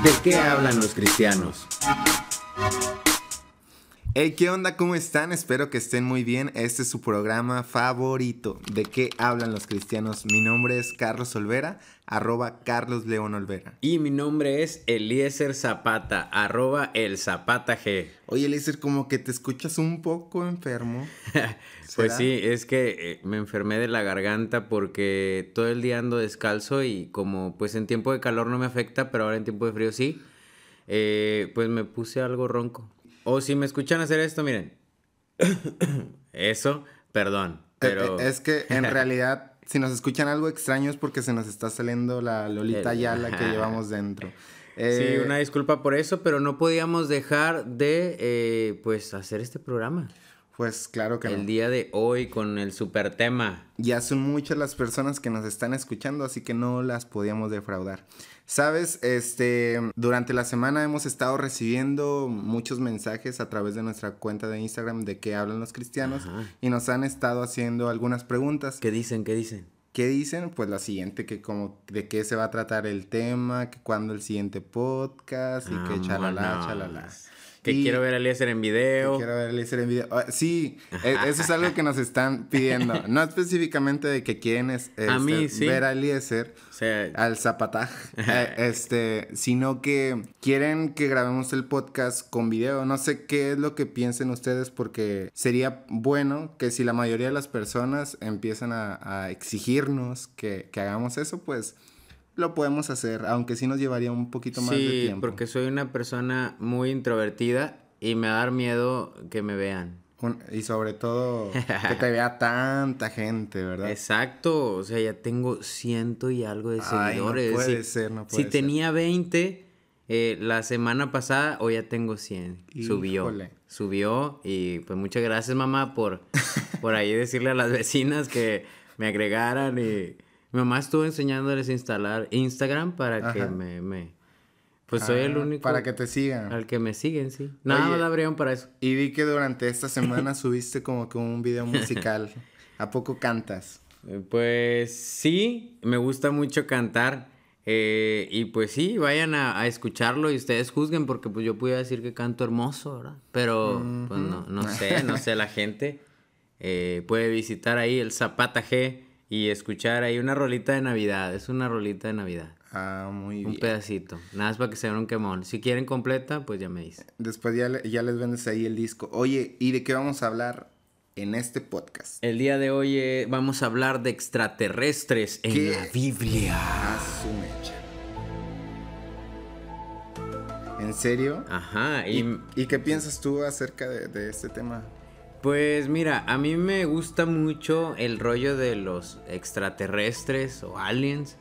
¿De qué hablan los cristianos? Hey, ¿qué onda? ¿Cómo están? Espero que estén muy bien. Este es su programa favorito. ¿De qué hablan los cristianos? Mi nombre es Carlos Olvera, arroba Carlos León Olvera. Y mi nombre es Eliezer Zapata, arroba el Zapata G. Oye, Eliezer, como que te escuchas un poco enfermo. pues sí, es que eh, me enfermé de la garganta porque todo el día ando descalzo y como pues en tiempo de calor no me afecta, pero ahora en tiempo de frío sí, eh, pues me puse algo ronco. O si me escuchan hacer esto, miren. Eso, perdón. Eh, Pero... Es que en realidad, si nos escuchan algo extraño es porque se nos está saliendo la Lolita Yala que llevamos dentro. Sí, Eh, una disculpa por eso, pero no podíamos dejar de, eh, pues, hacer este programa. Pues claro que no. El día de hoy con el super tema. Ya son muchas las personas que nos están escuchando, así que no las podíamos defraudar. Sabes, este, durante la semana hemos estado recibiendo muchos mensajes a través de nuestra cuenta de Instagram de qué hablan los cristianos Ajá. y nos han estado haciendo algunas preguntas. ¿Qué dicen? ¿Qué dicen? ¿Qué dicen? Pues la siguiente, que como de qué se va a tratar el tema, que cuándo el siguiente podcast y que chalala, chalala. Que Y- quiero ver a Eliezer en video. Quiero ver Eliezer en video. Ah, sí, e- eso es algo que nos están pidiendo. No específicamente de que quieren es- A mí, este, sí. ver a Eliezer, O sea, al zapataj, eh, este, sino que quieren que grabemos el podcast con video. No sé qué es lo que piensen ustedes porque sería bueno que si la mayoría de las personas empiezan a, a exigirnos que, que hagamos eso, pues lo podemos hacer, aunque sí nos llevaría un poquito más de sí, tiempo. porque soy una persona muy introvertida y me va a dar miedo que me vean. Un- y sobre todo que te vea tanta gente, ¿verdad? Exacto, o sea, ya tengo ciento y algo de Ay, no seguidores. puede si, ser, no si puede ser. tenía 20 eh, la semana pasada, hoy ya tengo 100. Subió. Híjole. Subió y pues muchas gracias mamá por, por ahí decirle a las vecinas que me agregaran y mi mamá estuvo enseñándoles a instalar Instagram para que me, me- Pues soy el Ah, único Para que te sigan. al que me siguen, sí. Nada Oye. más abrieron para eso. Y vi que durante esta semana subiste como que un video musical. ¿A poco cantas? Eh, Pues sí, me gusta mucho cantar. eh, y pues sí, vayan a, a escucharlo y ustedes juzguen porque pues yo pudiera decir que canto hermoso, ¿verdad? Pero pues no, no sé, no sé, la gente eh, puede visitar ahí el Zapata G y escuchar ahí una rolita de Navidad. Es una rolita de Navidad. Ah, muy Un bien. pedacito. Nada más para que se vean un quemón. Si quieren completa, pues ya me dicen. Después ya, ya les vendes ahí el disco. Oye, ¿y de qué vamos a hablar en este podcast? El día de hoy eh, vamos a hablar de extraterrestres en ¿Qué? la Biblia. A su mecha. ¿En serio? Ajá, y... ¿Y, y qué piensas tú acerca de, de este tema? Pues mira, a mí me gusta mucho el rollo de los extraterrestres o aliens,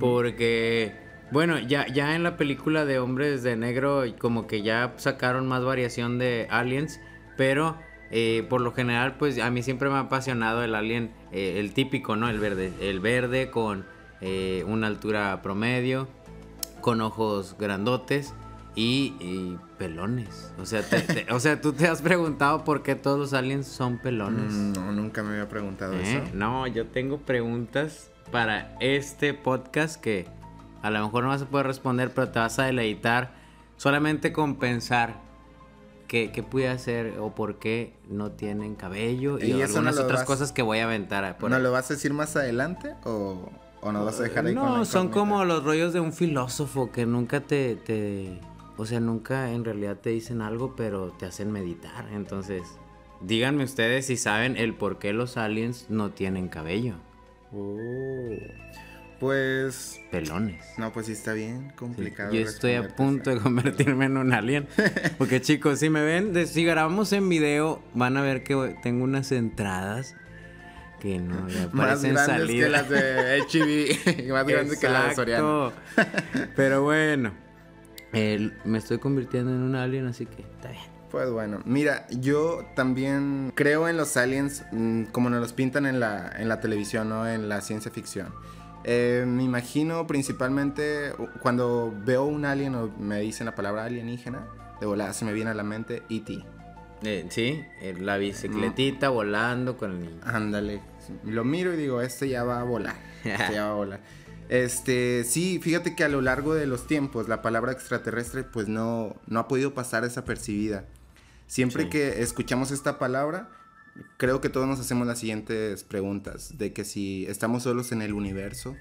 porque, bueno, ya, ya en la película de Hombres de Negro como que ya sacaron más variación de aliens, pero eh, por lo general pues a mí siempre me ha apasionado el alien, eh, el típico, ¿no? El verde, el verde con eh, una altura promedio, con ojos grandotes. Y, y pelones. O sea, te- te- o sea, tú te has preguntado por qué todos los aliens son pelones. Mm, No, nunca me había preguntado ¿Eh? eso. No, yo tengo preguntas para este podcast que a lo mejor no vas a poder responder, pero te vas a deleitar solamente con pensar qué, qué puede hacer o por qué no tienen cabello y, ¿Y eso algunas no otras vas- cosas que voy a aventar. por ¿No ahí. lo vas a decir más adelante o, o nos vas a dejar ahí con No, son como los rollos de un filósofo que nunca te, te... O sea, nunca en realidad te dicen algo, pero te hacen meditar. Entonces, díganme ustedes si saben el por qué los aliens no tienen cabello. Oh, pues... Pelones. No, pues sí está bien Sí, complicado. Yo estoy a punto de convertirme en un alien. Porque chicos, si me ven, de- si grabamos en video, van a ver que tengo unas entradas que no, Más parecen grandes salir. que las de HB. más grandes que las de Soriano. Pero bueno, el- me estoy convirtiendo en un alien, así que está bien. Pues bueno, mira, yo también creo en los aliens mm, como nos los pintan en la, en la televisión, ¿no? En la ciencia ficción. Eh, me imagino principalmente cuando veo un alien o me dicen la palabra alienígena, de volada se me viene a la mente E.T. Eh, sí, eh, la bicicletita volando con el niño. Ándale, lo miro y digo, este ya va a volar. Este ya va a volar. Este, sí, fíjate que a lo largo de los tiempos la palabra extraterrestre pues no, no ha podido pasar desapercibida. Siempre que escuchamos esta palabra, creo que todos nos hacemos las siguientes preguntas, de que si estamos solos en el universo,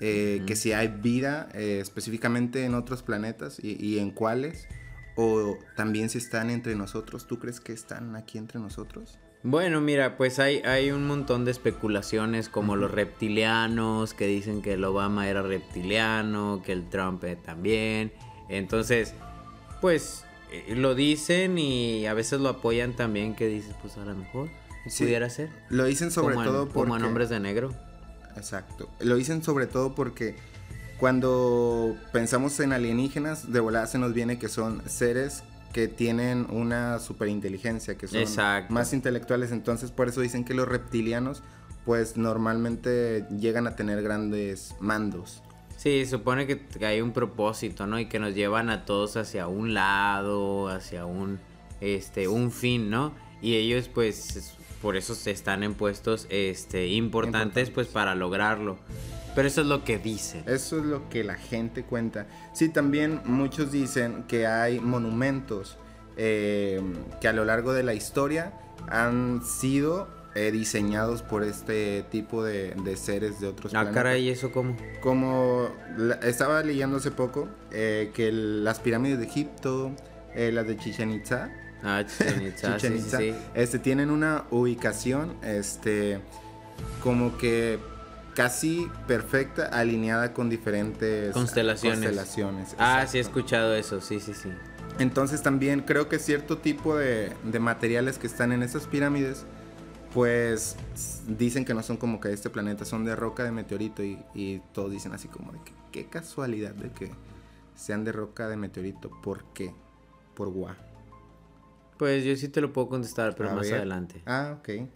eh, que si hay vida eh, específicamente en otros planetas y, y, en cuáles, o también si están entre nosotros, ¿tú crees que están aquí entre nosotros? Bueno, mira, pues hay, hay un montón de especulaciones como los reptilianos que dicen que el Obama era reptiliano, que el Trump también. Entonces, pues eh, lo dicen y a veces lo apoyan también que dices, pues a lo mejor pudiera ser. Lo dicen sobre todo porque... Como en Hombres de Negro. Exacto. Lo dicen sobre todo porque cuando pensamos en alienígenas, de volada se nos viene que son seres que tienen una superinteligencia, que son más intelectuales, entonces por eso dicen que los reptilianos pues normalmente llegan a tener grandes mandos. Sí, supone que, hay un propósito, ¿no? Y que nos llevan a todos hacia un lado, hacia un este un fin, ¿no? Y ellos pues por eso están en puestos este importantes pues para lograrlo. Pero eso es lo que dicen. Eso es lo que la gente cuenta. Sí, también muchos dicen que hay monumentos eh, que a lo largo de la historia han sido eh, diseñados por este tipo de, seres de otros ah, planetas. Ah, caray, ¿y eso cómo? Como estaba leyendo hace poco que las pirámides de Egipto, las de Chichen Itza, Ah, Chichen Itza, Chichen Itza sí, sí. Este, tienen una ubicación, este, como que casi perfecta, alineada con diferentes constelaciones. constelaciones ah, sí he escuchado eso, sí, sí, sí. Entonces también creo que cierto tipo de, de materiales que están en esas pirámides, pues dicen que no son como que de este planeta, son de roca de meteorito y, y todos dicen así como de que qué casualidad de que sean de roca de meteorito, ¿por qué? Por gua. Pues yo sí te lo puedo contestar, pero más adelante. Ah, ok.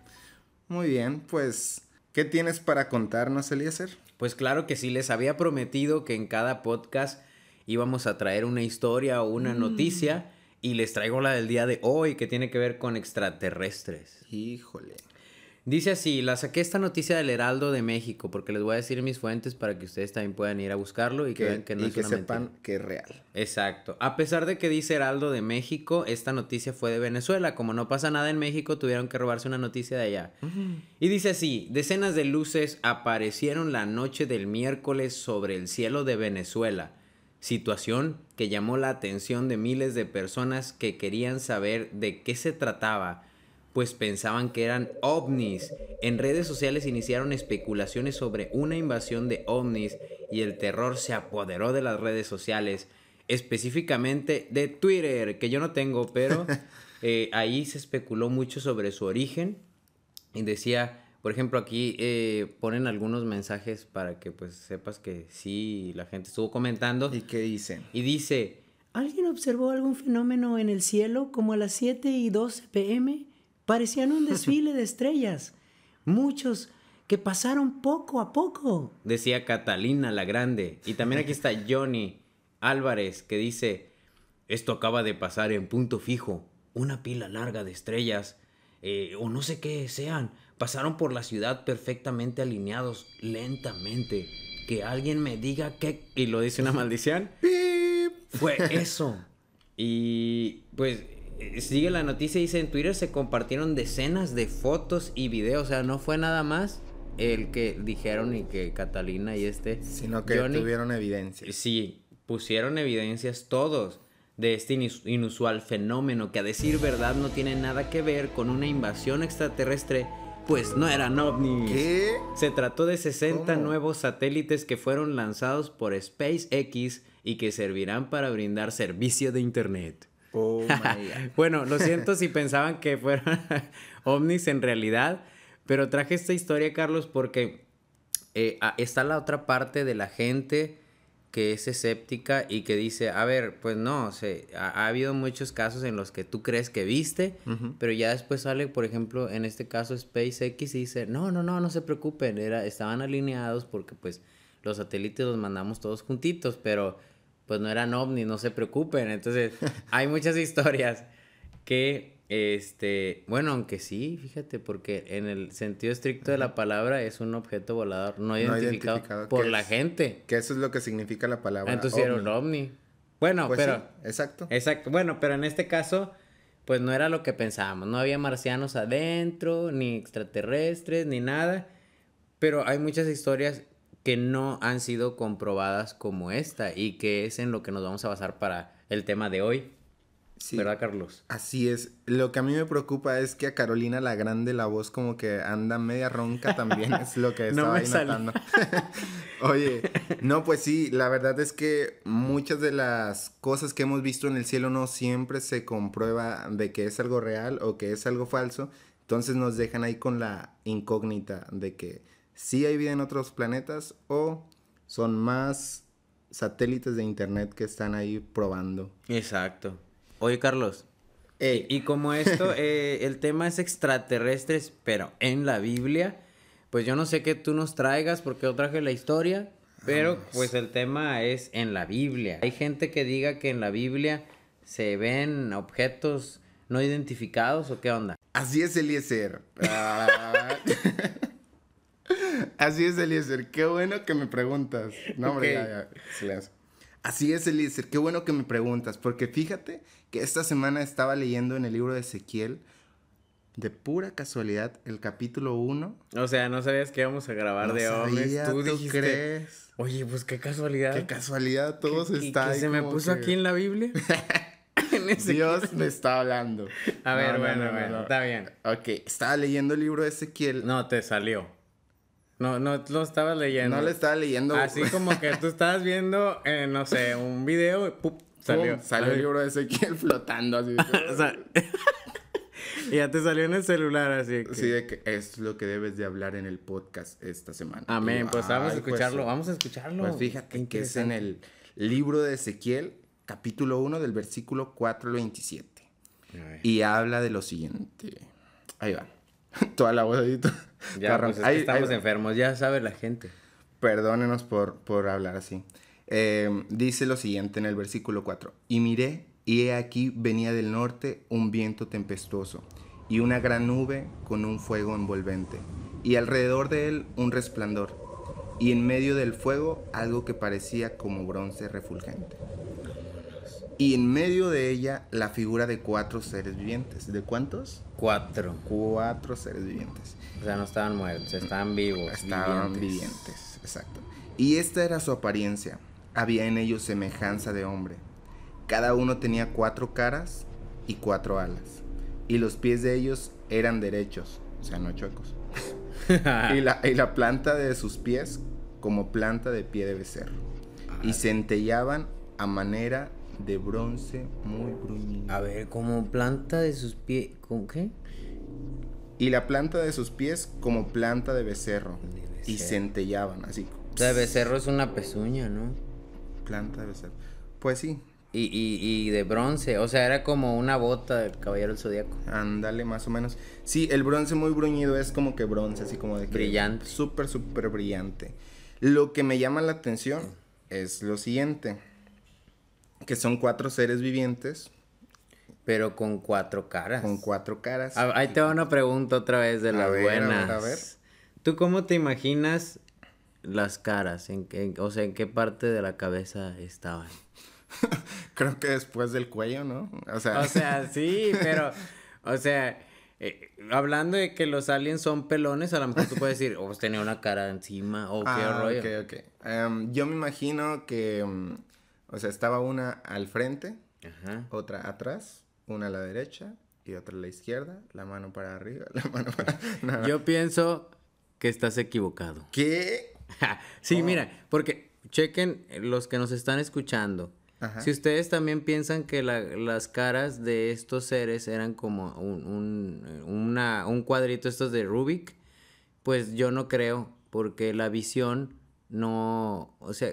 Muy bien, pues ¿Qué tienes para contarnos, Eliezer? Pues claro que sí, les había prometido que en cada podcast íbamos a traer una historia o una mm. noticia y les traigo la del día de hoy que tiene que ver con extraterrestres. Híjole. Dice así, la saqué esta noticia del Heraldo de México, porque les voy a decir mis fuentes para que ustedes también puedan ir a buscarlo y que, vean que no y que sepan que es real. Exacto. A pesar de que dice Heraldo de México, esta noticia fue de Venezuela. Como no pasa nada en México, tuvieron que robarse una noticia de allá. Y dice así, decenas de luces aparecieron la noche del miércoles sobre el cielo de Venezuela. Situación que llamó la atención de miles de personas que querían saber de qué se trataba pues pensaban que eran ovnis. En redes sociales iniciaron especulaciones sobre una invasión de ovnis y el terror se apoderó de las redes sociales, específicamente de Twitter, que yo no tengo, pero eh, ahí se especuló mucho sobre su origen y decía, por ejemplo, aquí eh, ponen algunos mensajes para que pues sepas que sí, la gente estuvo comentando. ¿Y qué dicen? Y dice, ¿alguien observó algún fenómeno en el cielo como a las 7 y 12 pm? Parecían un desfile de estrellas. Muchos que pasaron poco a poco. Decía Catalina la Grande. Y también aquí está Johnny Álvarez que dice, esto acaba de pasar en punto fijo. Una pila larga de estrellas, eh, o no sé qué sean, pasaron por la ciudad perfectamente alineados, lentamente. Que alguien me diga qué... Y lo dice una maldición. Fue eso. Y pues sigue la noticia, dice en Twitter se compartieron decenas de fotos y videos, o sea, no fue nada más el que dijeron y que Catalina y este... Sino que tuvieron evidencias. Sí, pusieron evidencias todos de este inusual fenómeno que a decir verdad no tiene nada que ver con una invasión extraterrestre, pues no eran ovnis. ¿Qué? Se trató de 60 nuevos satélites que fueron lanzados por SpaceX y que servirán para brindar servicio de Internet. Oh bueno, lo siento si pensaban que fueron ovnis en realidad, pero traje esta historia, Carlos, porque eh, está la otra parte de la gente que es escéptica y que dice, a ver, pues no, ha, habido muchos casos en los que tú crees que viste, pero ya después sale, por ejemplo, en este caso SpaceX y dice, no, no, no, no se preocupen, era, estaban alineados porque pues los satélites los mandamos todos juntitos, pero pues no eran ovnis, no se preocupen. Entonces, hay muchas historias que Este, bueno, aunque sí, fíjate, porque en el sentido estricto de la palabra es un objeto volador no identificado, por la gente. Que eso es lo que significa la palabra. Entonces era un ovni. Bueno, Pues pero. sí, exacto. Exacto. Bueno, pero en este caso, pues no era lo que pensábamos. No había marcianos adentro, ni extraterrestres, ni nada. Pero hay muchas historias que no han sido comprobadas como esta y que es en lo que nos vamos a basar para el tema de hoy. Sí. ¿Verdad, Carlos? Así es. Lo que a mí me preocupa es que a Carolina la Grande la voz como que anda media ronca también. es lo que estaba ahí notando. Oye, no, pues sí, la verdad es que muchas de las cosas que hemos visto en el cielo no siempre se comprueba de que es algo real o que es algo falso. Entonces nos dejan ahí con la incógnita de que sí hay vida en otros planetas o son más satélites de internet que están ahí probando. Exacto. Oye, Carlos. Ey, Y como esto, eh, el tema es extraterrestres, pero en la Biblia, pues yo no sé qué tú nos traigas porque yo traje la historia, pero pues el tema es en la Biblia. Hay gente que diga que en la Biblia se ven objetos no identificados o qué onda. Así es, Eliezer. Ah. Así es, Eliezer. Qué bueno que me preguntas. No, hombre, Ok. ya, ya, silencio. Así es, Eliezer. Qué bueno que me preguntas. Porque fíjate que esta semana estaba leyendo en el libro de Ezequiel, de pura casualidad, el capítulo 1. O sea, no sabías que íbamos a grabar No de sabía, Tú ¿tú dijiste, crees? oye, pues qué casualidad. Qué casualidad, todos ¿Y está que ahí se me puso que aquí en la Biblia? Dios me está hablando. A ver, No, no, bueno, no, no, bueno, no. está bien. Ok, estaba leyendo el libro de Ezequiel. No, te salió. No, no lo estabas leyendo. No le estaba leyendo. Así como que tú estabas viendo, eh, no sé, un video y ¡pum! salió. Pum, salió el libro de Ezequiel flotando así. O sea, y ya te salió en el celular, así que... Así de que es lo que debes de hablar en el podcast esta semana. Amén, pues vamos a ay, escucharlo, pues, vamos a escucharlo. Pues fíjate que es en el libro de Ezequiel, capítulo 1, del versículo 4 al 27. interesante. Y habla de lo siguiente. Ahí va. Toda la voz ahí. Ya, pues es que estamos enfermos, ya sabe la gente. Perdónenos por, por hablar así. Eh, dice lo siguiente en el versículo 4. Y miré, y he aquí venía del norte un viento tempestuoso, y una gran nube con un fuego envolvente, y alrededor de él un resplandor, y en medio del fuego algo que parecía como bronce refulgente. Y en medio de ella la figura de cuatro seres vivientes. ¿De cuántos? Cuatro. Cuatro seres vivientes. O sea, no estaban muertos, estaban vivos. Estaban vivientes. exacto. Y esta era su apariencia. Había en ellos semejanza de hombre. Cada uno tenía cuatro caras y cuatro alas. Y los pies de ellos eran derechos, o sea, no chuecos. y, la, y la planta de sus pies como planta de pie de becerro. Y centellaban a manera de bronce muy bruñido. A ver, como planta de sus pies. ¿Con qué? Y la planta de sus pies como planta de becerro. De Y centellaban así. O sea, becerro es una pezuña, ¿no? Planta de becerro. Pues sí, Y, y, y de bronce, o sea, era como una bota del caballero del zodiaco. Ándale, más o menos. Sí, el bronce muy bruñido es como que bronce, así como de que Brillante. Súper, súper brillante. Lo que me llama la atención es lo siguiente. Que son cuatro seres vivientes Pero con cuatro caras. con cuatro caras. A- ahí te va una pregunta otra vez de A las ver, a buenas. ver, a ver. ¿Tú cómo te imaginas las caras? ¿En, qué- o sea, ¿en qué parte de la cabeza estaban? Creo que después del cuello, ¿no? O sea, O sea, sí, pero, o sea, eh, hablando de que los aliens son pelones, a lo mejor tú puedes decir, oh, pues tenía una cara encima, o qué Ah, rollo. ok, ok. Em, yo me imagino que, em, o sea, estaba una al frente, Ajá. otra atrás, una a la derecha y otra a la izquierda, la mano para arriba, la mano para... no. Yo pienso que estás equivocado. ¿Qué? sí, Oh. mira, porque chequen los que nos están escuchando. Ajá. Si ustedes también piensan que la- las caras de estos seres eran como un, un, una- un cuadrito estos de Rubik, pues yo no creo, porque la visión no, o sea,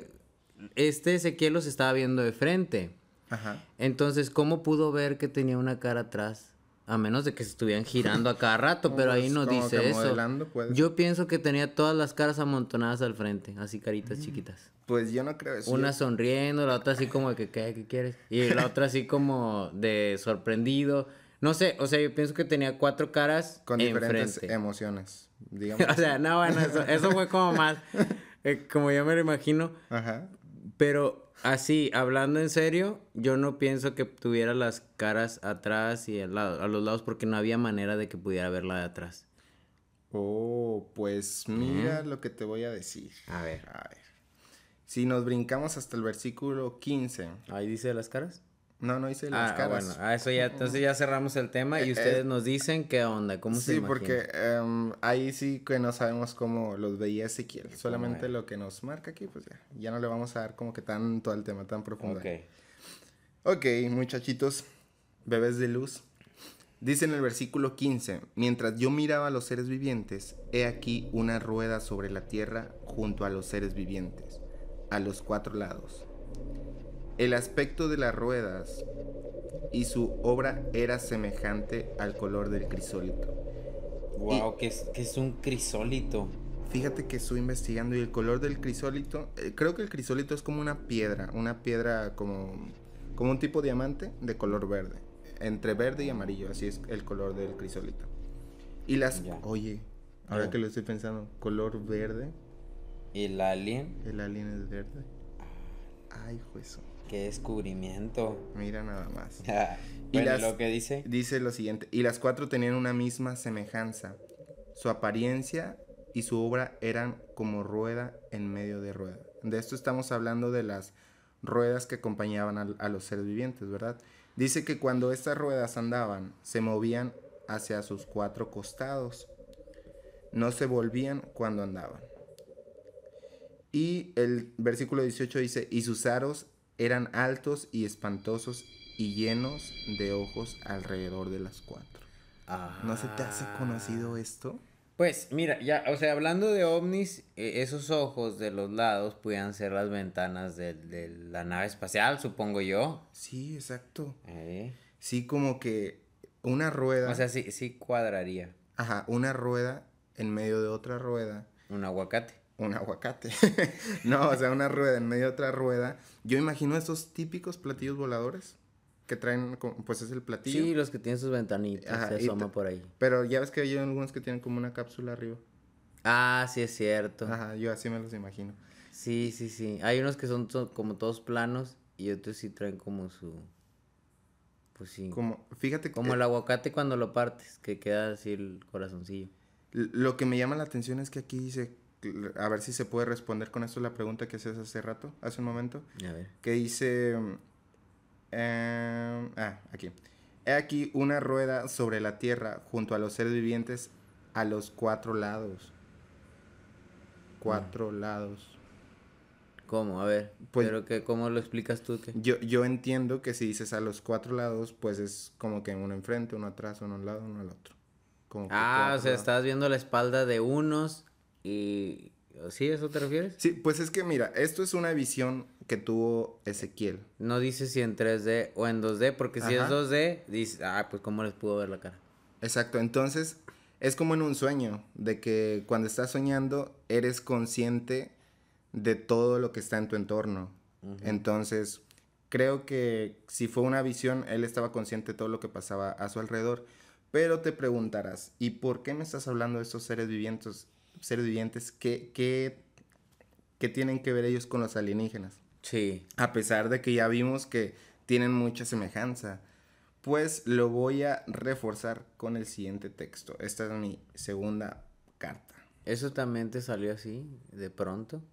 este Ezequiel los estaba viendo de frente. Ajá. Entonces, ¿cómo pudo ver que tenía una cara atrás? A menos de que se estuvieran girando a cada rato, pero ahí Pues, no dice eso. pues. Yo pienso que tenía todas las caras amontonadas al frente, así caritas chiquitas. Pues yo no creo eso. Una sonriendo, la otra así como de que, ¿qué, ¿Qué quieres? Y la otra así como de sorprendido. No sé, o sea, yo pienso que tenía cuatro caras. Con diferentes enfrente. emociones, digamos. o sea, no, bueno, eso, eso fue como más, eh, como yo me lo imagino. Ajá. Pero así, hablando en serio, yo no pienso que tuviera las caras atrás y al lado- a los lados porque no había manera de que pudiera verla de atrás. Oh, pues mira lo que te voy a decir. A ver. A ver. Si nos brincamos hasta el versículo 15. Ahí dice las caras. No, no hice las Ah, caras. bueno, ah, eso ya, entonces ya cerramos el tema y Eh, ustedes eh, nos dicen qué onda, cómo se Sí, porque em, ahí sí que no sabemos cómo los veía Ezequiel. Solamente lo que nos marca aquí, pues ya. Ya no le vamos a dar como que tanto al tema tan profundo. Ok. Ok, muchachitos, bebés de luz. Dice en el versículo 15, mientras yo miraba a los seres vivientes, he aquí una rueda sobre la tierra junto a los seres vivientes, a los cuatro lados. El aspecto de las ruedas y su obra era semejante al color del crisólito. Wow, que es, que es un crisólito. Fíjate que estoy investigando y el color del crisólito, eh, creo que el crisólito es como una piedra, una piedra como, como un tipo diamante de color verde, entre verde y amarillo, así es el color del crisólito. Y las, Ya. oye, ahora Ya. que lo estoy pensando, color verde, ¿Y el alien? el alien es verde. Ay, juez, Qué descubrimiento. mira nada más. y Y las- lo que dice. Dice lo siguiente, y las cuatro tenían una misma semejanza. Su apariencia y su obra eran como rueda en medio de rueda. De esto estamos hablando de las ruedas que acompañaban al- a, los seres vivientes, ¿verdad? Dice que cuando estas ruedas andaban, se movían hacia sus cuatro costados. No se volvían cuando andaban. Y el versículo 18 dice, y sus aros eran altos y espantosos y llenos de ojos alrededor de las cuatro. ¿No se te hace conocido esto? Pues mira, ya, o sea, hablando de ovnis, eh, esos ojos de los lados pudieran ser las ventanas de, de la nave espacial, supongo yo. Sí, exacto. Eh, Sí, como que una rueda. O sea, sí, sí cuadraría. ajá, una rueda en medio de otra rueda. Un aguacate. Un aguacate. no, o sea, una rueda en medio de otra rueda. Yo imagino esos típicos platillos voladores que traen, como- pues es el platillo. Sí, los que tienen sus ventanitas, Ajá, se asoma por ahí. Pero ya ves que hay algunos que tienen como una cápsula arriba. Ah, sí es cierto. Ajá, yo así me los imagino. Sí, sí, sí. Hay unos que son como todos planos y otros sí traen como su... Pues sí. Como, Como, fíjate que el aguacate cuando lo partes, que queda así el corazoncillo. Lo que me llama la atención es que aquí dice, a ver si se puede responder con esto la pregunta que hacías hace rato, hace un momento, A ver. que dice, em, ah, aquí, he aquí una rueda sobre la tierra junto a los seres vivientes a los cuatro lados. Cuatro lados. ¿Cómo? A ver. Pues- Pero que, ¿cómo lo explicas tú? Que... Yo, yo entiendo que si dices a los cuatro lados, pues es como que uno enfrente, uno atrás, uno al lado, uno al otro. Como Ah, o sea, lados. estás viendo la espalda de unos y... ¿Sí? ¿Eso te refieres? Sí, pues es que mira, esto es una visión que tuvo Ezequiel. No dice si en 3D o en 2D, porque si es Ajá. 2D, dice, ah, pues ¿cómo les pudo ver la cara? Exacto, entonces es como en un sueño, de que cuando estás soñando eres consciente de todo lo que está en tu entorno. Entonces, creo que si fue una visión, él estaba consciente de todo lo que pasaba a su alrededor. Pero te preguntarás, ¿y por qué me estás hablando de estos seres vivientes? Seres vivientes, ¿qué, qué, qué tienen que ver ellos con los alienígenas? Sí. A pesar de que ya vimos que tienen mucha semejanza. Pues lo voy a reforzar con el siguiente texto. Esta es mi segunda carta. ¿Eso también te salió así, de pronto?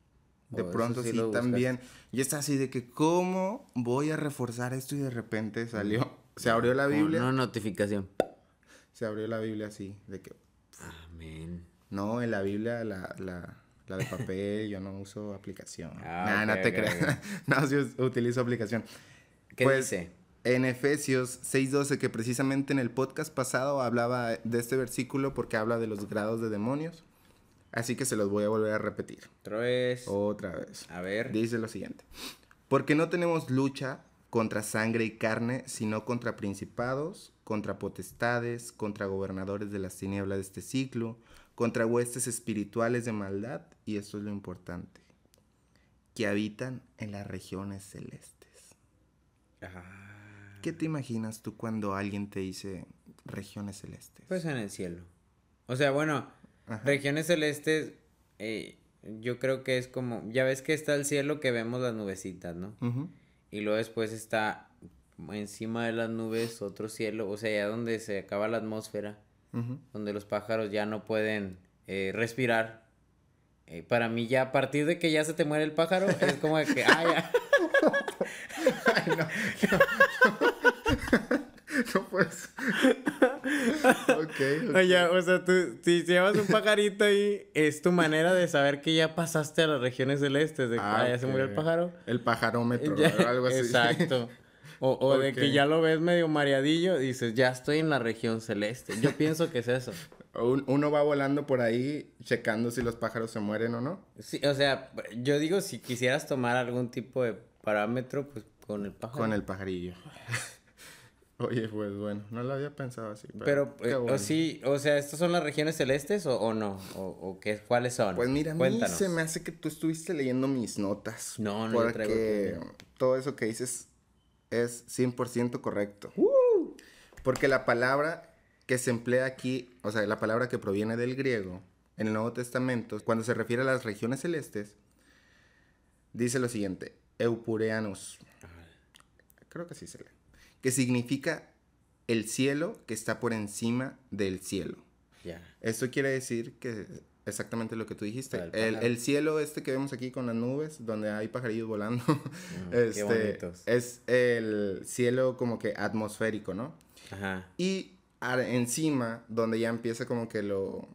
De ¿O eso pronto sí, también. Y está así de que, ¿cómo voy a reforzar esto? Y de repente salió. Se abrió la Biblia. Una notificación. Se abrió la Biblia así. De que, Amén. No, en la Biblia, la, la, la de papel, yo no uso aplicación. Ah, nah, ok, no te ok, creas. no, sí us- utilizo aplicación. ¿Qué Pues, dice? En Efesios 6:12, que precisamente en el podcast pasado hablaba de este versículo porque habla de los grados de demonios. Así que se los voy a volver a repetir. Otra vez. Otra vez. A ver. Dice lo siguiente. Porque no tenemos lucha contra sangre y carne, sino contra principados, contra potestades, contra gobernadores de las tinieblas de este ciclo, contra huestes espirituales de maldad, y esto es lo importante, que habitan en las regiones celestes. Ah, ¿Qué te imaginas tú cuando alguien te dice regiones celestes? Pues en el cielo. O sea, bueno, regiones celestes, eh, yo creo que es como, ya ves que está el cielo que vemos las nubecitas, ¿no? Y luego después está encima de las nubes otro cielo, o sea, ya donde se acaba la atmósfera, donde los pájaros ya no pueden eh, respirar. Eh, para mí ya a partir de que ya se te muere el pájaro, es como de que, ah, ya. Ay, no. no puedes. ok. Oye, o sea, tú, si llevas un pajarito ahí, es tu manera de saber que ya pasaste a las regiones celestes, de que ah, ya se murió el pájaro. El pajarómetro, o algo así. Exacto. O, o de que ya lo ves medio mareadillo, dices, ya estoy en la región celeste. Yo pienso que es eso. Uno va volando por ahí checando si los pájaros se mueren o no. Sí, o sea, yo digo, si quisieras tomar algún tipo de parámetro, pues con el pájaro. Con el pajarillo. Oye, pues bueno, no lo había pensado así. Pero, eh, o sí, o sea, ¿estas son las regiones celestes o, o no? ¿O, o qué, cuáles son? Pues mira, a mí se me hace que tú estuviste leyendo mis notas. No, no, porque todo eso que dices es 100% correcto. Porque la palabra que se emplea aquí, o sea, la palabra que proviene del griego en el Nuevo Testamento, cuando se refiere a las regiones celestes, dice lo siguiente, eupureanos. Creo que sí se lee. Que significa el cielo que está por encima del cielo. Esto quiere decir que exactamente lo que tú dijiste. El, cielo este que vemos aquí con las nubes, donde hay pajarillos volando, mm, este, es el cielo como que atmosférico, ¿no? Ajá. Y encima, donde ya empieza como que lo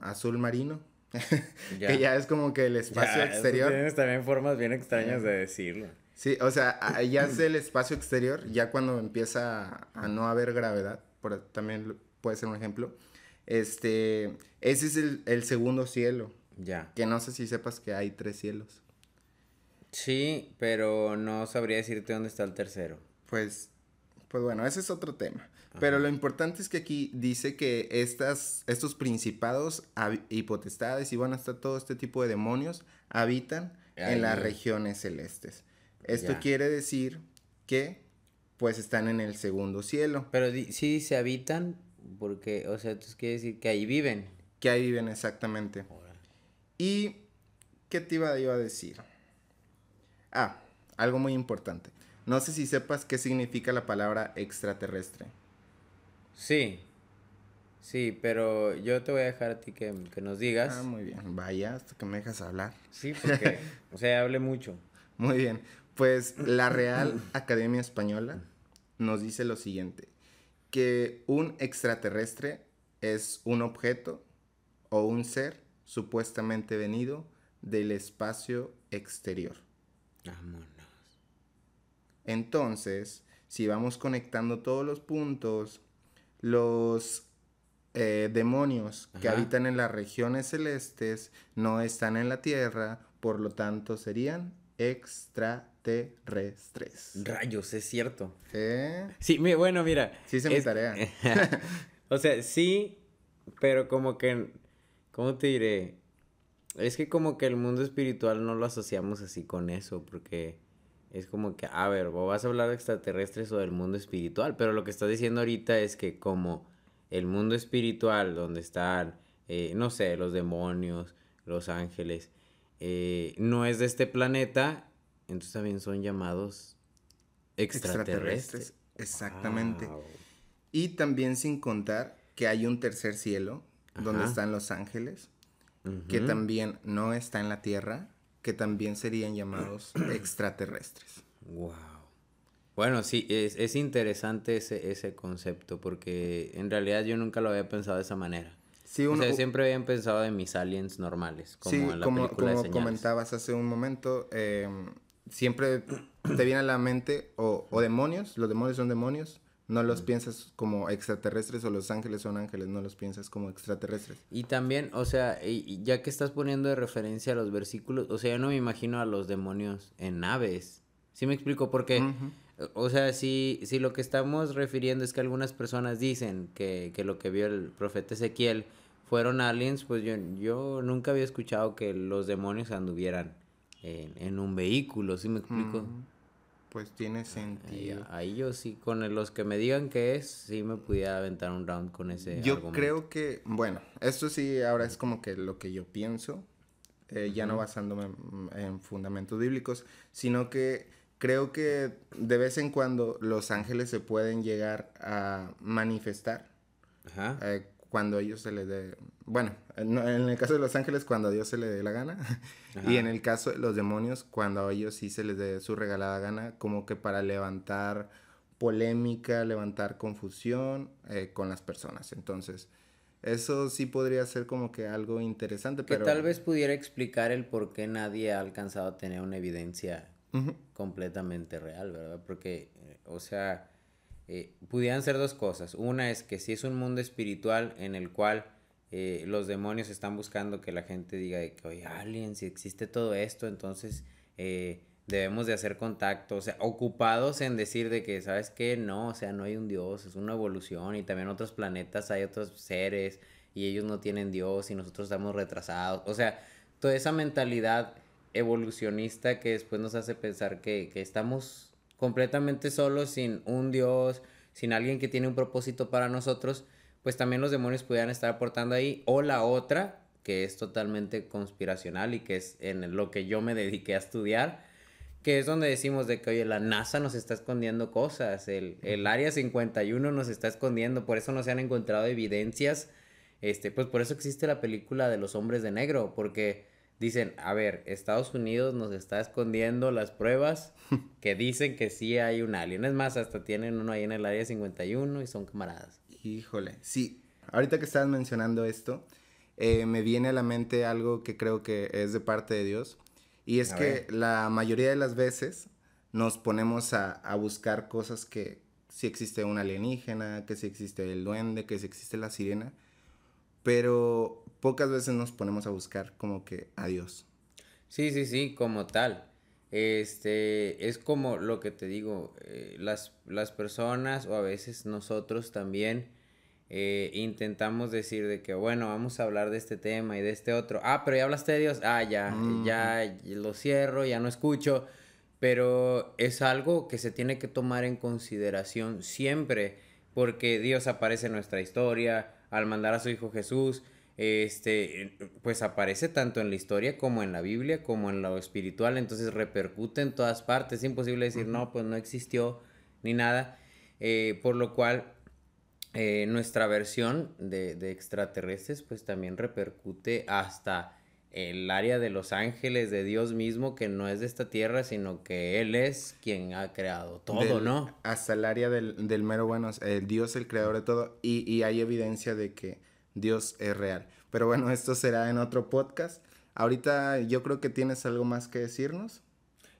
azul marino, que ya es como que el espacio exterior. Tienes también formas bien extrañas de decirlo. Sí, o sea, ya es el espacio exterior, ya cuando empieza a no haber gravedad, por, también puede ser un ejemplo. Este, ese es el, el segundo cielo. Ya. Que no sé si sepas que hay tres cielos. Sí, pero no sabría decirte dónde está el tercero. Pues, pues bueno, ese es otro tema. Pero lo importante es que aquí dice que estas, estos principados y potestades y bueno, hasta todo este tipo de demonios habitan en las regiones celestes. Esto quiere decir que pues están en el segundo cielo. Pero sí se habitan porque, o sea, entonces quiere decir que ahí viven. Que ahí viven exactamente. Y, ¿qué te iba a decir? Ah, algo muy importante. No sé si sepas qué significa la palabra extraterrestre. Sí. Sí, pero yo te voy a dejar a ti que, nos digas. Ah, muy bien. Vaya, hasta que me dejas hablar. Sí, porque, o sea, hable mucho. Muy bien. Pues la Real Academia Española nos dice lo siguiente, que un extraterrestre es un objeto o un ser supuestamente venido del espacio exterior. Vámonos. Entonces, si vamos conectando todos los puntos, los eh, demonios que habitan en las regiones celestes no están en la Tierra, por lo tanto serían extraterrestres. Rayos, es cierto. ¿Eh? Sí, bueno, mira. Sí, se me tarea. o sea, sí, pero como que, ¿cómo te diré? Es que como que el mundo espiritual no lo asociamos así con eso, porque es como que, a ver, vos vas a hablar de extraterrestres o del mundo espiritual, pero lo que estás diciendo ahorita es que como el mundo espiritual, donde están, eh, no sé, los demonios, los ángeles, eh, no es de este planeta, entonces también son llamados extraterrestres. Exactamente. Y también sin contar que hay un tercer cielo, donde están los ángeles, que también no está en la tierra que también serían llamados extraterrestres. Wow. Bueno, sí, es, es interesante ese, ese concepto porque en realidad yo nunca lo había pensado de esa manera. Sí, uno, o sea, siempre habían pensado en mis aliens normales, como en la como, como comentabas hace un momento, em, siempre te viene a la mente o, o demonios, los demonios son demonios, no los piensas como extraterrestres o los ángeles son ángeles, no los piensas como extraterrestres. Y también, o sea, ya que estás poniendo de referencia a los versículos, o sea, yo no me imagino a los demonios en naves. ¿Sí me explico? Porque, o sea, si, si lo que estamos refiriendo es que algunas personas dicen que, que lo que vio el profeta Ezequiel fueron aliens, pues yo, yo nunca había escuchado que los demonios anduvieran en, en un vehículo, ¿sí me explico? Pues tiene sentido. Ahí, yo sí, con los que me digan que es, sí me pudiera aventar un round con ese. Yo creo que, bueno, esto sí ahora es como que lo que yo pienso, eh, ya no basándome en fundamentos bíblicos, sino que creo que de vez en cuando los ángeles se pueden llegar a manifestar. Ajá. Eh, cuando a ellos se les dé, bueno, en el caso de los ángeles cuando a Dios se le dé la gana y en el caso de los demonios cuando a ellos sí se les dé su regalada gana como que para levantar polémica, levantar confusión eh, con las personas. Entonces, eso sí podría ser como que algo interesante, que tal vez pudiera explicar el por qué nadie ha alcanzado a tener una evidencia completamente real, ¿verdad? Porque, eh, o sea, eh, pudieran ser dos cosas. Una es que si es un mundo espiritual en el cual eh, los demonios están buscando que la gente diga que, oye, alguien, si existe todo esto, entonces eh, debemos de hacer contacto, o sea, ocupados en decir de que, ¿sabes qué? No, o sea, no hay un Dios, es una evolución y también otros planetas hay otros seres y ellos no tienen Dios y nosotros estamos retrasados. O sea, toda esa mentalidad evolucionista que después nos hace pensar que, que estamos completamente solos, sin un Dios, sin alguien que tiene un propósito para nosotros, pues también los demonios pudieran estar aportando ahí. O la otra, que es totalmente conspiracional y que es en lo que yo me dediqué a estudiar, que es donde decimos de que, oye, la NASA nos está escondiendo cosas, el, el Área 51 nos está escondiendo, por eso no se han encontrado evidencias, este, pues por eso existe la película de los hombres de negro, porque dicen, a ver, Estados Unidos nos está escondiendo las pruebas que dicen que sí hay un alien. Es más, hasta tienen uno ahí en el área 51 y son camaradas. Híjole, sí. Ahorita que estabas mencionando esto, eh, me viene a la mente algo que creo que es de parte de Dios. Y es que la mayoría de las veces nos ponemos a, a buscar cosas que si existe un alienígena, que si existe el duende, que si existe la sirena. Pero pocas veces nos ponemos a buscar como que a Dios. Sí, sí, sí, como tal. Este, es como lo que te digo, eh, las, las personas o a veces nosotros también eh, intentamos decir de que, bueno, vamos a hablar de este tema y de este otro. Ah, pero ya hablaste de Dios. Ah, ya, ya lo cierro, ya no escucho. Pero es algo que se tiene que tomar en consideración siempre, porque Dios aparece en nuestra historia al mandar a su Hijo Jesús este, pues aparece tanto en la historia como en la Biblia, como en lo espiritual, entonces repercute en todas partes, es imposible decir, no, pues no existió ni nada, eh, por lo cual eh, nuestra versión de, de, extraterrestres pues también repercute hasta el área de los ángeles de Dios mismo que no es de esta tierra sino que Él es quien ha creado todo, ¿no? Hasta el área del, del mero bueno, el Dios el creador de todo y, y hay evidencia de que Dios es real. Pero bueno, esto será en otro podcast. Ahorita yo creo que tienes algo más que decirnos.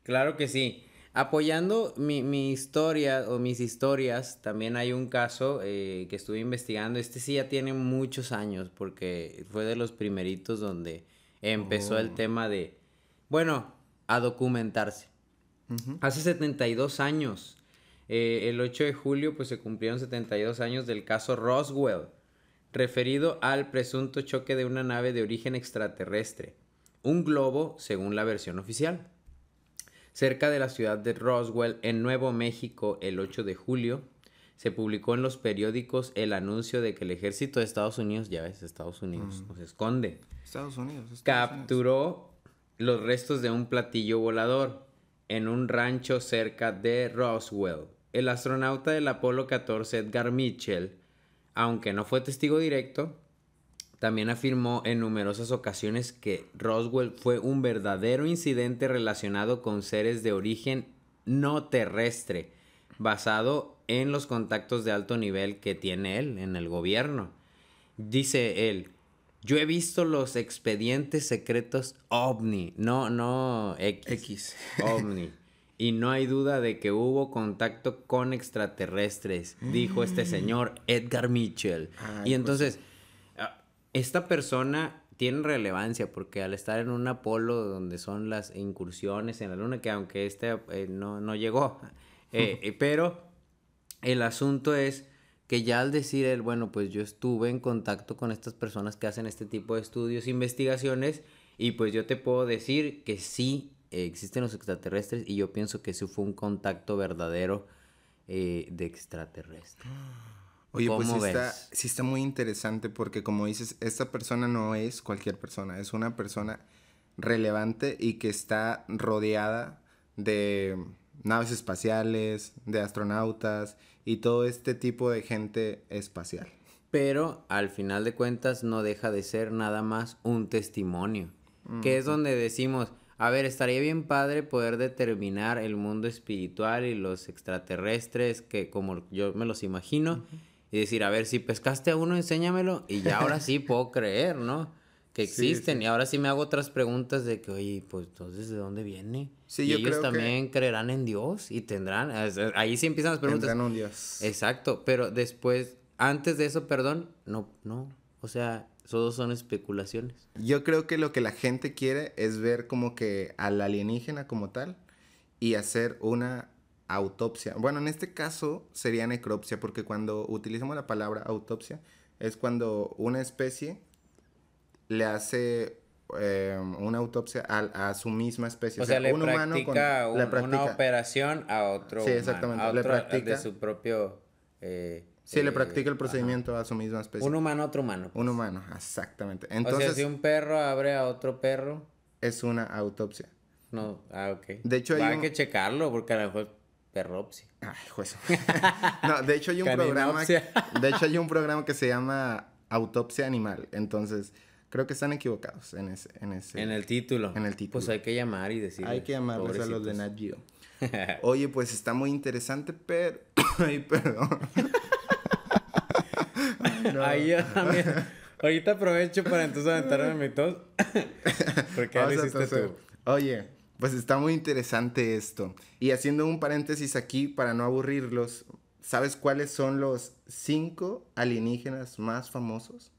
Claro que sí. Apoyando mi, mi historia o mis historias, también hay un caso eh, que estuve investigando. Este sí ya tiene muchos años porque fue de los primeritos donde empezó el oh. tema de, bueno, a documentarse. Hace 72 años, eh, el 8 de julio, pues se cumplieron 72 años del caso Roswell referido al presunto choque de una nave de origen extraterrestre, un globo según la versión oficial. Cerca de la ciudad de Roswell, en Nuevo México, el 8 de julio, se publicó en los periódicos el anuncio de que el ejército de Estados Unidos, ya ves, Estados Unidos, mm. nos esconde. Estados Unidos. capturó los restos de un platillo volador en un rancho cerca de Roswell. El astronauta del Apolo 14, Edgar Mitchell, aunque no fue testigo directo, también afirmó en numerosas ocasiones que Roswell fue un verdadero incidente relacionado con seres de origen no terrestre, basado en los contactos de alto nivel que tiene él en el gobierno. Dice él, yo he visto los expedientes secretos OVNI, no, no X, X. OVNI. y no hay duda de que hubo contacto con extraterrestres, dijo este mm. señor Edgar Mitchell. y pues entonces, ah, esta persona tiene relevancia porque al estar en un Apolo donde son las incursiones en la Luna, que aunque este eh, no, llegó, eh, eh, pero el asunto es que ya al decir él, bueno, pues yo estuve en contacto con estas personas que hacen este tipo de estudios, investigaciones, y pues yo te puedo decir que sí existen los extraterrestres y yo pienso que sí fue un contacto verdadero eh, de extraterrestres. Oye, pues sí está, sí está muy interesante porque como dices, esta persona no es cualquier persona, es una persona relevante y que está rodeada de naves espaciales, de astronautas y todo este tipo de gente espacial. Pero al final de cuentas no deja de ser nada más un testimonio, que es donde decimos, a ver, estaría bien padre poder determinar el mundo espiritual y los extraterrestres, que como yo me los imagino, y decir, a ver, si pescaste a uno, enséñamelo, y ya ahora sí puedo creer, ¿no? Que existen, y ahora sí me hago otras preguntas de que, oye, pues entonces, ¿de dónde viene? Sí, y ellos también creerán en Dios y tendrán, ahí sí empiezan las preguntas. Tendrán un Dios. Exacto, pero después antes de eso, perdón, no, no. O sea, todos son especulaciones. Yo creo que lo que la gente quiere es ver como que al alienígena como tal y hacer una autopsia. Bueno, en este caso sería necropsia porque cuando utilizamos la palabra autopsia es cuando una especie le hace eh, una autopsia a, su misma especie. O, sea, le, practica una operación a otro Sí, exactamente. a otro, le practica. De su propio... Eh, Sí, le practica el procedimiento a su misma especie. Un humano a otro humano. Un humano, exactamente. Entonces, o sea, si un perro abre a otro perro. Es una autopsia. No, ah, ok. De hecho, hay, que checarlo porque a lo mejor perropsia. Ay, juez. no, de hecho hay un programa. de hecho hay un programa que se llama Autopsia Animal. Entonces, creo que están equivocados en ese, en ese. En el título. En el título. Pues hay que llamar y decir. Hay que llamarles a los de Nat Geo. Oye, pues está muy interesante, pero. Ay, perdón. Ahí yo también. Ahorita aprovecho para entonces aventarme mi tos. Porque lo hiciste tú. Oye, pues está muy interesante esto. Y haciendo un paréntesis aquí para no aburrirlos, ¿sabes cuáles son los cinco alienígenas más famosos?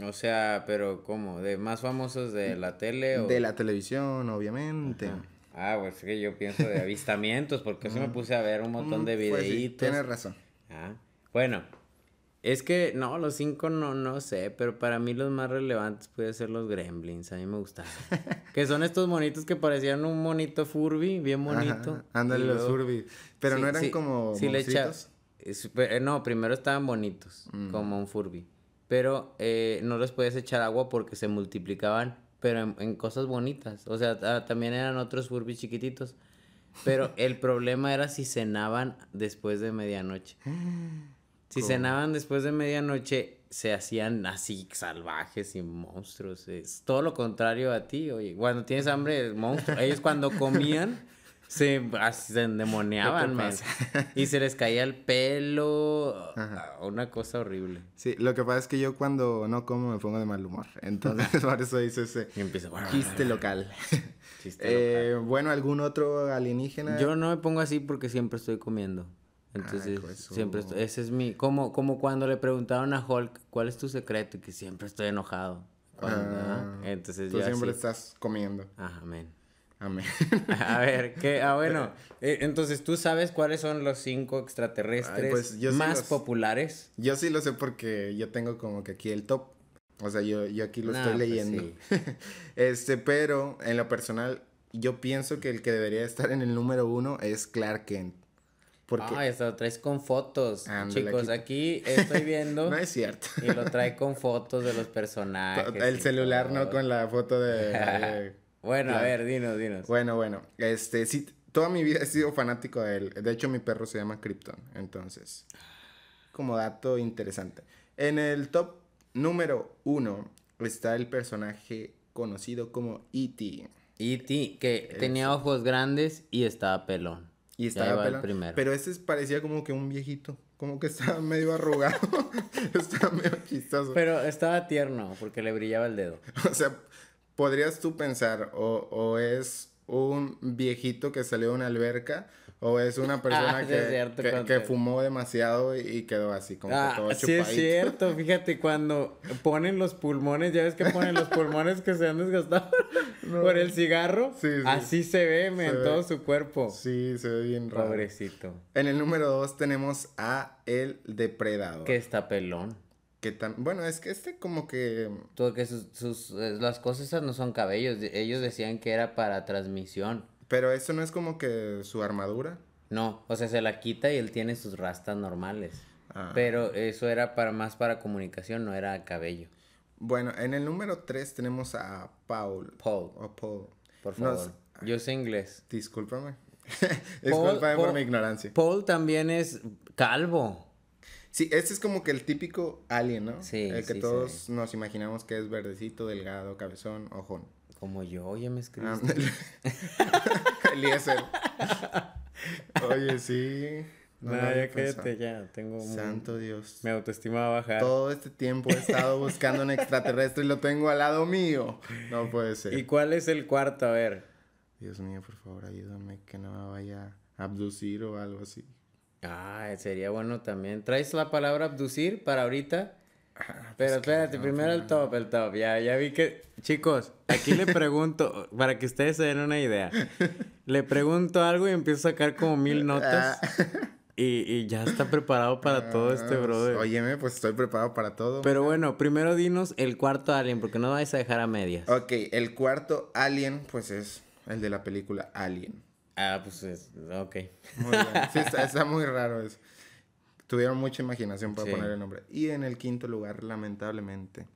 O sea, pero ¿cómo? ¿De más famosos de la tele o...? De la televisión, obviamente. Ah, pues es que yo pienso de avistamientos, porque así me puse a ver un montón de pues videitos. tienes razón. Ah, bueno, es que, no, los cinco no, no sé, pero para mí los más relevantes pueden ser los gremlins, a mí me gustan. que son estos monitos que parecían un monito Furby, bien bonito. ándale los Furby. Pero no eran como sí, le eh, No, primero estaban bonitos, mm. como un Furby. Pero eh, no les puedes echar agua porque se multiplicaban, pero en, cosas bonitas. O sea, también eran otros Furby chiquititos. Pero el problema era si cenaban después de medianoche. Si cenaban después de medianoche, se hacían así salvajes y monstruos. Es todo lo contrario a ti, oye. Cuando tienes hambre, monstruo. Ellos cuando comían, se, se endemoniaban, más. Y se les caía el pelo. Una cosa horrible. Sí, lo que pasa es que yo cuando no como me pongo de mal humor. Entonces, por eso hice ese chiste local. Chiste eh, local. Bueno, ¿algún otro alienígena? Yo no me pongo así porque siempre estoy comiendo. Entonces, siempre ese es mi, como, como cuando le preguntaron a Hulk, ¿cuál es tu secreto? Y que siempre estoy enojado. Ah, entonces tú siempre estás comiendo. Ah, amén. Amén. a ver, ¿qué? Ah, bueno, eh, entonces, ¿tú sabes cuáles son los cinco extraterrestres pues, más populares? Yo sí lo sé porque yo tengo como que aquí el top. O sea, yo, yo aquí lo estoy pues leyendo. este, pero en lo personal, yo pienso que el que debería estar en el número uno es Clark Kent. Porque... Ah, esto lo traes con fotos. Chicos, aquí... estoy viendo. no es cierto. y lo trae con fotos de los personajes. El celular, ¿no? Con la foto de. bueno, a ver, dinos, dinos. Bueno, bueno. Este, sí, toda mi vida he sido fanático de él. De hecho, mi perro se llama Krypton. Entonces, como dato interesante. En el top número uno está el personaje conocido como E.T. E.T., que tenía ojos grandes y estaba pelón. Y estaba pelón. Pero ese parecía como que un viejito. Como que estaba medio arrugado. estaba medio chistoso. Pero estaba tierno porque le brillaba el dedo. O sea, podrías tú pensar, o, o es un viejito que salió de una alberca o es una persona ah, que, que, fumó demasiado y quedó así, como ah, todo Sí, es cierto. Fíjate, cuando ponen los pulmones, ya ves que ponen los pulmones que se han desgastado por el cigarro. Sí, sí. Así se ve en todo su cuerpo. Sí, se ve bien raro. Pobrecito. En el número dos tenemos a El Depredador. Que está pelón. Que tan... Bueno, es que este como que... Todo que sus, sus, eh, las cosas esas no son cabellos. Ellos decían que era para transmisión. Pero eso no es como que su armadura. No, o sea, se la quita y él tiene sus rastas normales. Ah. Pero eso era para más para comunicación, no era cabello. Bueno, en el número 3 tenemos a Paul. Paul, O Paul. por favor. Yo sé inglés. Discúlpame. Discúlpame por mi ignorancia. Paul también es calvo. Sí, este es como que el típico alien, ¿no? Sí, El que sí, todos sí. nos imaginamos que es verdecito, delgado, cabezón, ojón. Como yo, oye, me escribiste. Eliezer. Oye, sí. No No, ya cállate, ya. Tengo un- Santo Dios. Mi autoestima va a bajar. Todo este tiempo he estado buscando un extraterrestre y lo tengo al lado mío. No puede ser. ¿Y cuál es el cuarto? A ver. Dios mío, por favor, ayúdame que no me vaya a abducir o algo así. Ah, sería bueno también. ¿Traes la palabra abducir para ahorita? Ah, Pero espérate, no, primero el top, el top. Ya, ya vi que... Chicos, aquí le pregunto, para que ustedes se den una idea. Le pregunto algo y empiezo a sacar como mil notas. Y, y ya está preparado para todo este Ah, brother. Óyeme, pues estoy preparado para todo. Pero bueno, primero dinos el cuarto alien, porque no vais a dejar a medias. Ok, el cuarto alien, pues es el de la película Alien. Ah, pues es... Ok. Muy bien. Sí, está, está muy raro eso. Tuvieron mucha imaginación para Sí. poner el nombre. Y en el quinto lugar, lamentablemente,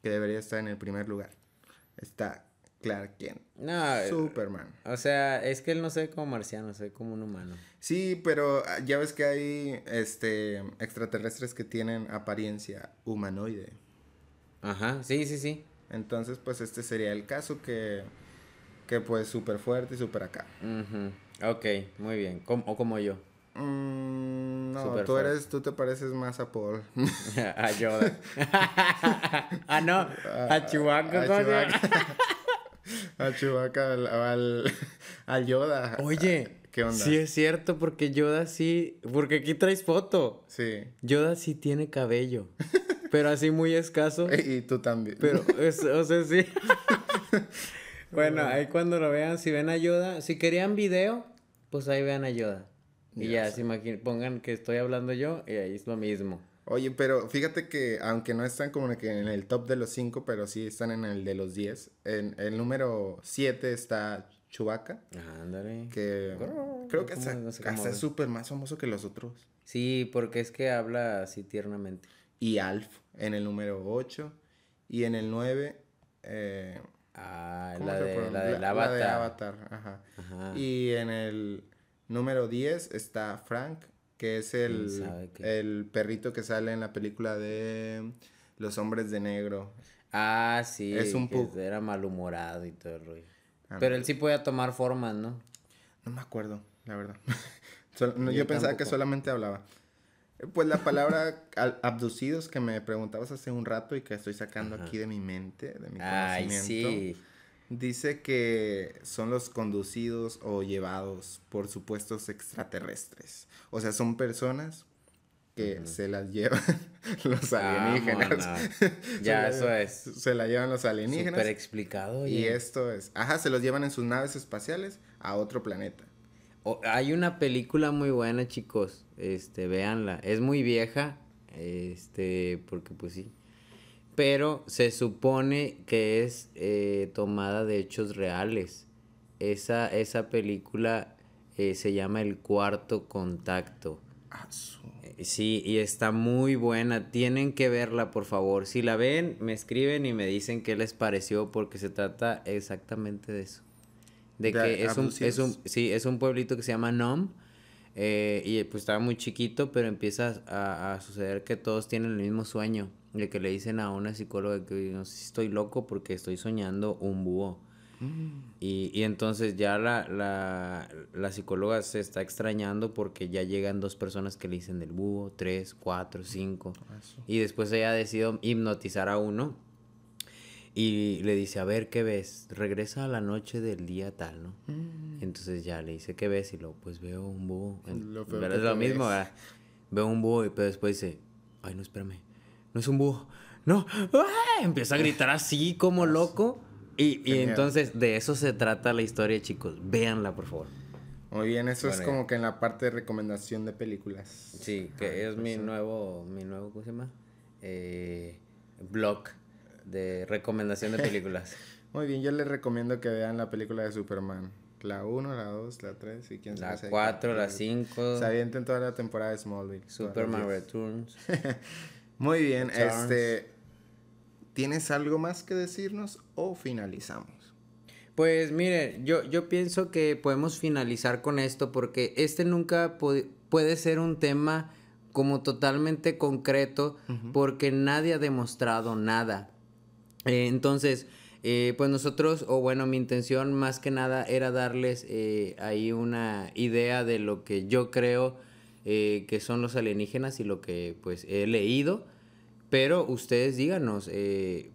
que debería estar en el primer lugar, está Clark Kent. No, Superman. o sea, es que él no se ve como marciano, se ve como un humano. Sí, pero ah, ya ves que hay este extraterrestres que tienen apariencia humanoide. Ajá, sí, sí, sí. Entonces, pues este sería el caso que, que pues súper fuerte y súper acá. Ujú. Ok, muy bien. Com- o como yo. Mm, no, tú fuerte. eres, tú te pareces más a Paul. a Yoda. ah, no. A Chewbacca. a. Chewbacca. a Chewbacca, al, al, al Yoda. Oye. ¿Qué onda? Sí es cierto, porque Yoda sí... Porque aquí traes foto. Sí. Yoda sí tiene cabello. Pero así muy escaso. Y tú también. Pero, es- o sea, sí. bueno, ahí cuando lo vean, si ven a Yoda, si querían video, pues ahí vean a Yoda. Y Ya se pongan que estoy hablando yo y ahí es lo mismo. Oye, pero fíjate que aunque no están como que en el top de los 5, pero sí están en el de los 10. En el número 7 está Chewbacca, Ándale. que Grrr, creo que hasta, No sé cómo hasta es súper más famoso que los otros. Sí, porque es que habla así tiernamente. Y Alf en el número 8. Y en el 9, eh, Ah, ¿cómo la, de, la del La avatar. de Avatar, ajá. Ajá. Y en el número 10 está Frank, que es el, el perrito que sale en la película de Los Hombres de Negro. Ah, sí. Es un que pug. Era malhumorado y todo el rollo. Ah, Pero él sí podía tomar formas, ¿no? No me acuerdo, la verdad. Sol- no, yo, Yo pensaba que solamente hablaba. Eh, Pues la palabra al- abducidos que me preguntabas hace un rato y que estoy sacando Ajá. aquí de mi mente, de mi Ay, conocimiento. sí. Dice que son los conducidos o llevados por supuestos extraterrestres. O sea, son personas que se las llevan los alienígenas. Ya, eso es. Se la llevan los alienígenas. Súper explicado. y esto es, ajá, se los llevan en sus naves espaciales a otro planeta. Hay una película muy buena, chicos. Este, véanla. Es muy vieja. Este, porque pues sí. Pero se supone que es eh, tomada de hechos reales. Esa, esa película eh, se llama El Cuarto Contacto. Ah, Eh, Sí, y está muy buena. Tienen que verla, por favor. Si la ven, me escriben y me dicen qué les pareció, porque se trata exactamente de eso. De De que es un, es un, sí, es un pueblito que se llama Nom. Eh, y pues estaba muy chiquito, pero empieza a, a suceder que todos tienen el mismo sueño. De que le dicen a una psicóloga que no sé si estoy loco porque estoy soñando un búho. Y, y entonces ya la, la, la psicóloga se está extrañando porque ya llegan dos personas que le dicen del búho, tres, cuatro, cinco. Y después ella ha decidido hipnotizar a uno y le dice, a ver, ¿qué ves? Regresa a la noche del día tal, ¿no? Mm. Entonces ya le dice, ¿qué ves? Y luego, pues veo un búho. Lo peor ¿verdad? Es lo mismo. ¿verdad? Veo un búho y pero después dice, ay, no, espérame, no es un búho, no, ¡Ah! empieza a gritar así como loco. Y, y entonces de eso se trata la historia, chicos. Véanla, por favor. Muy bien, eso es como que en la parte de recomendación de películas. Sí, que Ah, es mi pues, nuevo, mi nuevo, ¿cómo se llama? eh, blog de recomendación de películas. Muy bien, yo les recomiendo que vean la película de Superman. La 1, la 2, la 3 y quién sabe. La 4, la 5. Se avienten toda la temporada de Smallville. Superman Returns. Muy bien, este... ¿Tienes algo más que decirnos o finalizamos? Pues mire, yo, yo pienso que podemos finalizar con esto porque este nunca puede ser un tema como totalmente concreto porque nadie ha demostrado nada. Eh, entonces, eh, pues nosotros, o bueno, mi intención más que nada era darles eh, ahí una idea de lo que yo creo que son los alienígenas y lo que pues he leído. Pero ustedes díganos,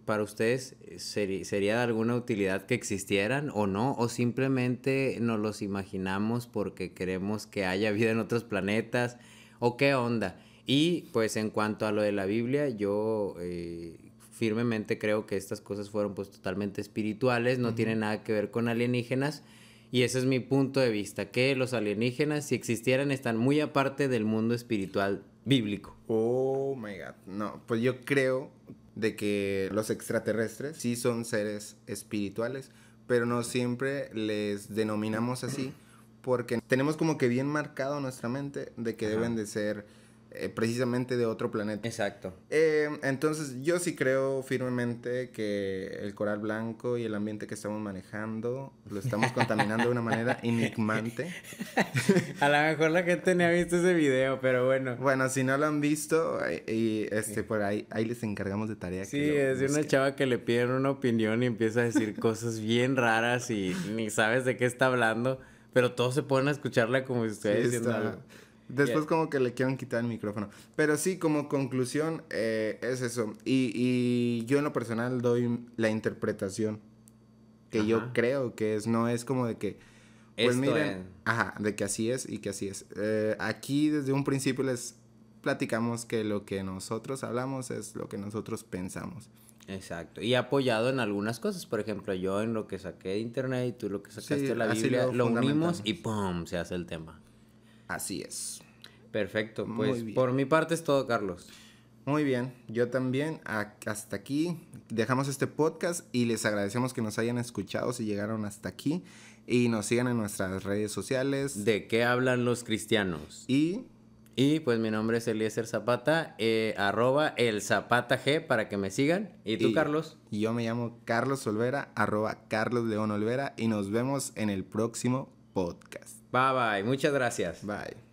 ¿para ustedes sería de alguna utilidad que existieran o no? ¿O simplemente nos los imaginamos porque queremos que haya vida en otros planetas? ¿O qué onda? Y pues en cuanto a lo de la Biblia, yo eh, firmemente creo que estas cosas fueron pues totalmente espirituales, no tienen nada que ver con alienígenas. Y ese es mi punto de vista, que los alienígenas, si existieran, están muy aparte del mundo espiritual bíblico. Oh my god. No, pues yo creo de que los extraterrestres sí son seres espirituales, pero no siempre les denominamos así porque tenemos como que bien marcado nuestra mente de que deben de ser eh, precisamente de otro planeta. Exacto. Eh, entonces yo sí creo firmemente que el coral blanco y el ambiente que estamos manejando lo estamos contaminando de una manera enigmante. A lo mejor la gente no ha visto ese video, pero bueno. Bueno, si no lo han visto, y este por ahí, ahí les encargamos de tarea. Sí, es de una chava que le piden una opinión y empieza a decir cosas bien raras y ni sabes de qué está hablando, pero todos se ponen a escucharla como si estuviera diciendo algo. Después como que le quieren quitar el micrófono. Pero sí, como conclusión, eh, es eso. Y, y, yo en lo personal doy la interpretación que yo creo que es, no es como de que... Pues miren, ajá, de que así es y que así es. Eh, aquí desde un principio les platicamos que lo que nosotros hablamos es lo que nosotros pensamos. Exacto. Y apoyado en algunas cosas. Por ejemplo, yo en lo que saqué de internet y tú lo que sacaste de la Biblia, lo, lo unimos y ¡pum! se hace el tema. Así es. Perfecto, pues por mi parte es todo, Carlos. Muy bien, yo también. Hasta aquí dejamos este podcast y les agradecemos que nos hayan escuchado si llegaron hasta aquí y nos sigan en nuestras redes sociales. ¿De qué hablan los cristianos? Y... Y pues mi nombre es Eliezer Zapata, eh, arroba el Zapata G para que me sigan. ¿Y tú, Carlos? Yo me llamo Carlos Olvera, arroba Carlos León Olvera y nos vemos en el próximo podcast. Bye bye, muchas gracias. Bye.